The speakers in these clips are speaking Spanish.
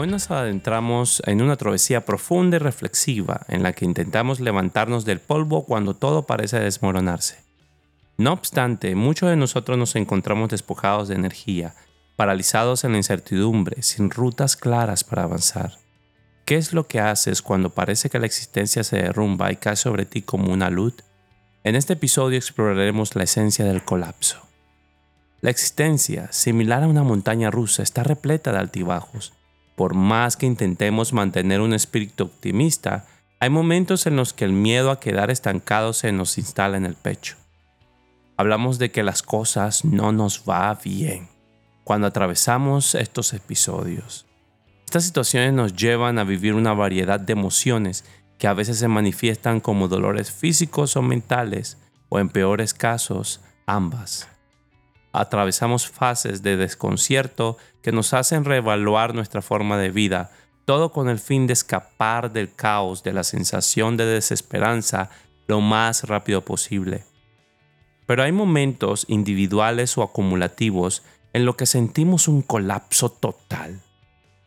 Hoy nos adentramos en una travesía profunda y reflexiva en la que intentamos levantarnos del polvo cuando todo parece desmoronarse. No obstante, muchos de nosotros nos encontramos despojados de energía, paralizados en la incertidumbre, sin rutas claras para avanzar. ¿Qué es lo que haces cuando parece que la existencia se derrumba y cae sobre ti como una luz? En este episodio exploraremos la esencia del colapso. La existencia, similar a una montaña rusa, está repleta de altibajos por más que intentemos mantener un espíritu optimista, hay momentos en los que el miedo a quedar estancados se nos instala en el pecho. Hablamos de que las cosas no nos va bien cuando atravesamos estos episodios. Estas situaciones nos llevan a vivir una variedad de emociones que a veces se manifiestan como dolores físicos o mentales, o en peores casos, ambas atravesamos fases de desconcierto que nos hacen reevaluar nuestra forma de vida, todo con el fin de escapar del caos, de la sensación de desesperanza lo más rápido posible. Pero hay momentos individuales o acumulativos en los que sentimos un colapso total.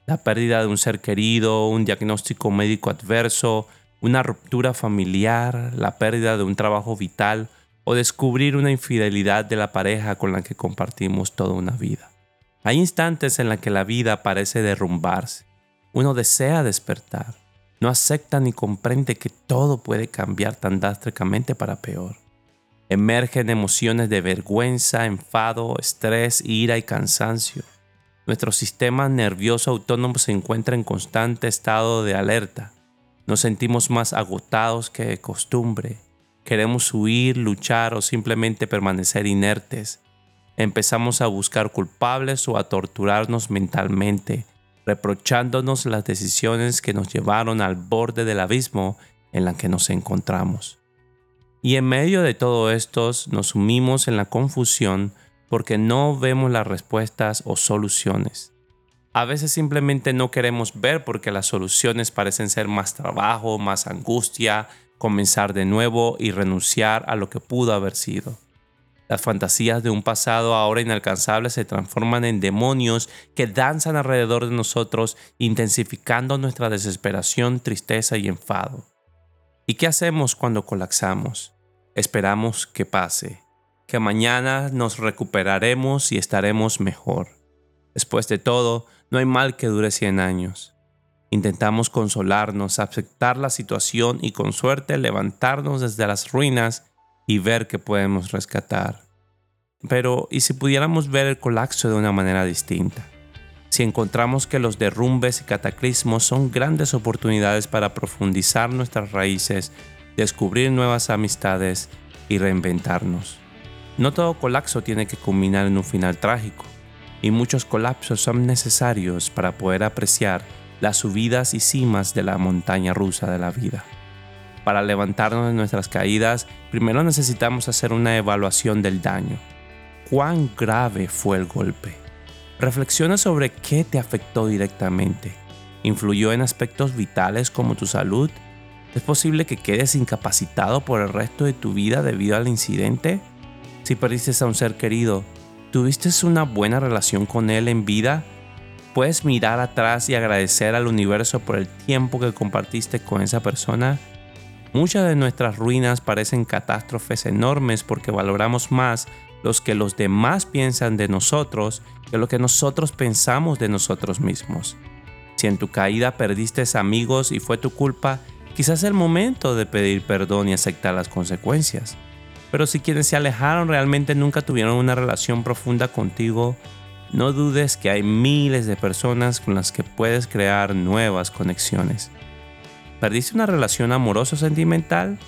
La pérdida de un ser querido, un diagnóstico médico adverso, una ruptura familiar, la pérdida de un trabajo vital o descubrir una infidelidad de la pareja con la que compartimos toda una vida. Hay instantes en los que la vida parece derrumbarse. Uno desea despertar, no acepta ni comprende que todo puede cambiar tan drásticamente para peor. Emergen emociones de vergüenza, enfado, estrés, ira y cansancio. Nuestro sistema nervioso autónomo se encuentra en constante estado de alerta. Nos sentimos más agotados que de costumbre Queremos huir, luchar o simplemente permanecer inertes. Empezamos a buscar culpables o a torturarnos mentalmente, reprochándonos las decisiones que nos llevaron al borde del abismo en la que nos encontramos. Y en medio de todo esto nos sumimos en la confusión porque no vemos las respuestas o soluciones. A veces simplemente no queremos ver porque las soluciones parecen ser más trabajo, más angustia, comenzar de nuevo y renunciar a lo que pudo haber sido. Las fantasías de un pasado ahora inalcanzable se transforman en demonios que danzan alrededor de nosotros, intensificando nuestra desesperación, tristeza y enfado. ¿Y qué hacemos cuando colapsamos? Esperamos que pase, que mañana nos recuperaremos y estaremos mejor. Después de todo, no hay mal que dure 100 años. Intentamos consolarnos, aceptar la situación y con suerte levantarnos desde las ruinas y ver qué podemos rescatar. Pero, ¿y si pudiéramos ver el colapso de una manera distinta? Si encontramos que los derrumbes y cataclismos son grandes oportunidades para profundizar nuestras raíces, descubrir nuevas amistades y reinventarnos. No todo colapso tiene que culminar en un final trágico, y muchos colapsos son necesarios para poder apreciar las subidas y cimas de la montaña rusa de la vida. Para levantarnos de nuestras caídas, primero necesitamos hacer una evaluación del daño. ¿Cuán grave fue el golpe? Reflexiona sobre qué te afectó directamente. ¿Influyó en aspectos vitales como tu salud? ¿Es posible que quedes incapacitado por el resto de tu vida debido al incidente? Si perdiste a un ser querido, ¿tuviste una buena relación con él en vida ¿Puedes mirar atrás y agradecer al universo por el tiempo que compartiste con esa persona? Muchas de nuestras ruinas parecen catástrofes enormes porque valoramos más los que los demás piensan de nosotros que lo que nosotros pensamos de nosotros mismos. Si en tu caída perdiste amigos y fue tu culpa, quizás es el momento de pedir perdón y aceptar las consecuencias. Pero si quienes se alejaron realmente nunca tuvieron una relación profunda contigo, no dudes que hay miles de personas con las que puedes crear nuevas conexiones. ¿Perdiste una relación amorosa sentimental?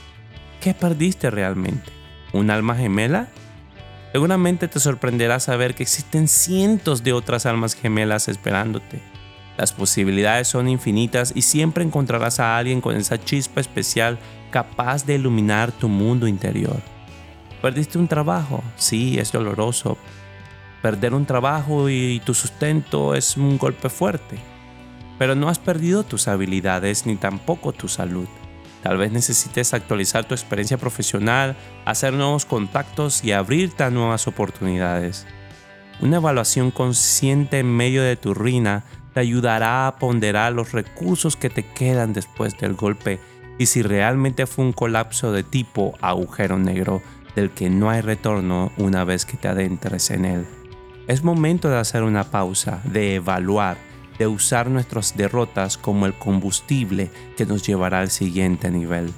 ¿Qué perdiste realmente? ¿Un alma gemela? Seguramente te sorprenderá saber que existen cientos de otras almas gemelas esperándote. Las posibilidades son infinitas y siempre encontrarás a alguien con esa chispa especial capaz de iluminar tu mundo interior. ¿Perdiste un trabajo? Sí, es doloroso, Perder un trabajo y tu sustento es un golpe fuerte, pero no has perdido tus habilidades ni tampoco tu salud. Tal vez necesites actualizar tu experiencia profesional, hacer nuevos contactos y abrirte a nuevas oportunidades. Una evaluación consciente en medio de tu ruina te ayudará a ponderar los recursos que te quedan después del golpe y si realmente fue un colapso de tipo agujero negro del que no hay retorno una vez que te adentres en él. Es momento de hacer una pausa, de evaluar, de usar nuestras derrotas como el combustible que nos llevará al siguiente nivel.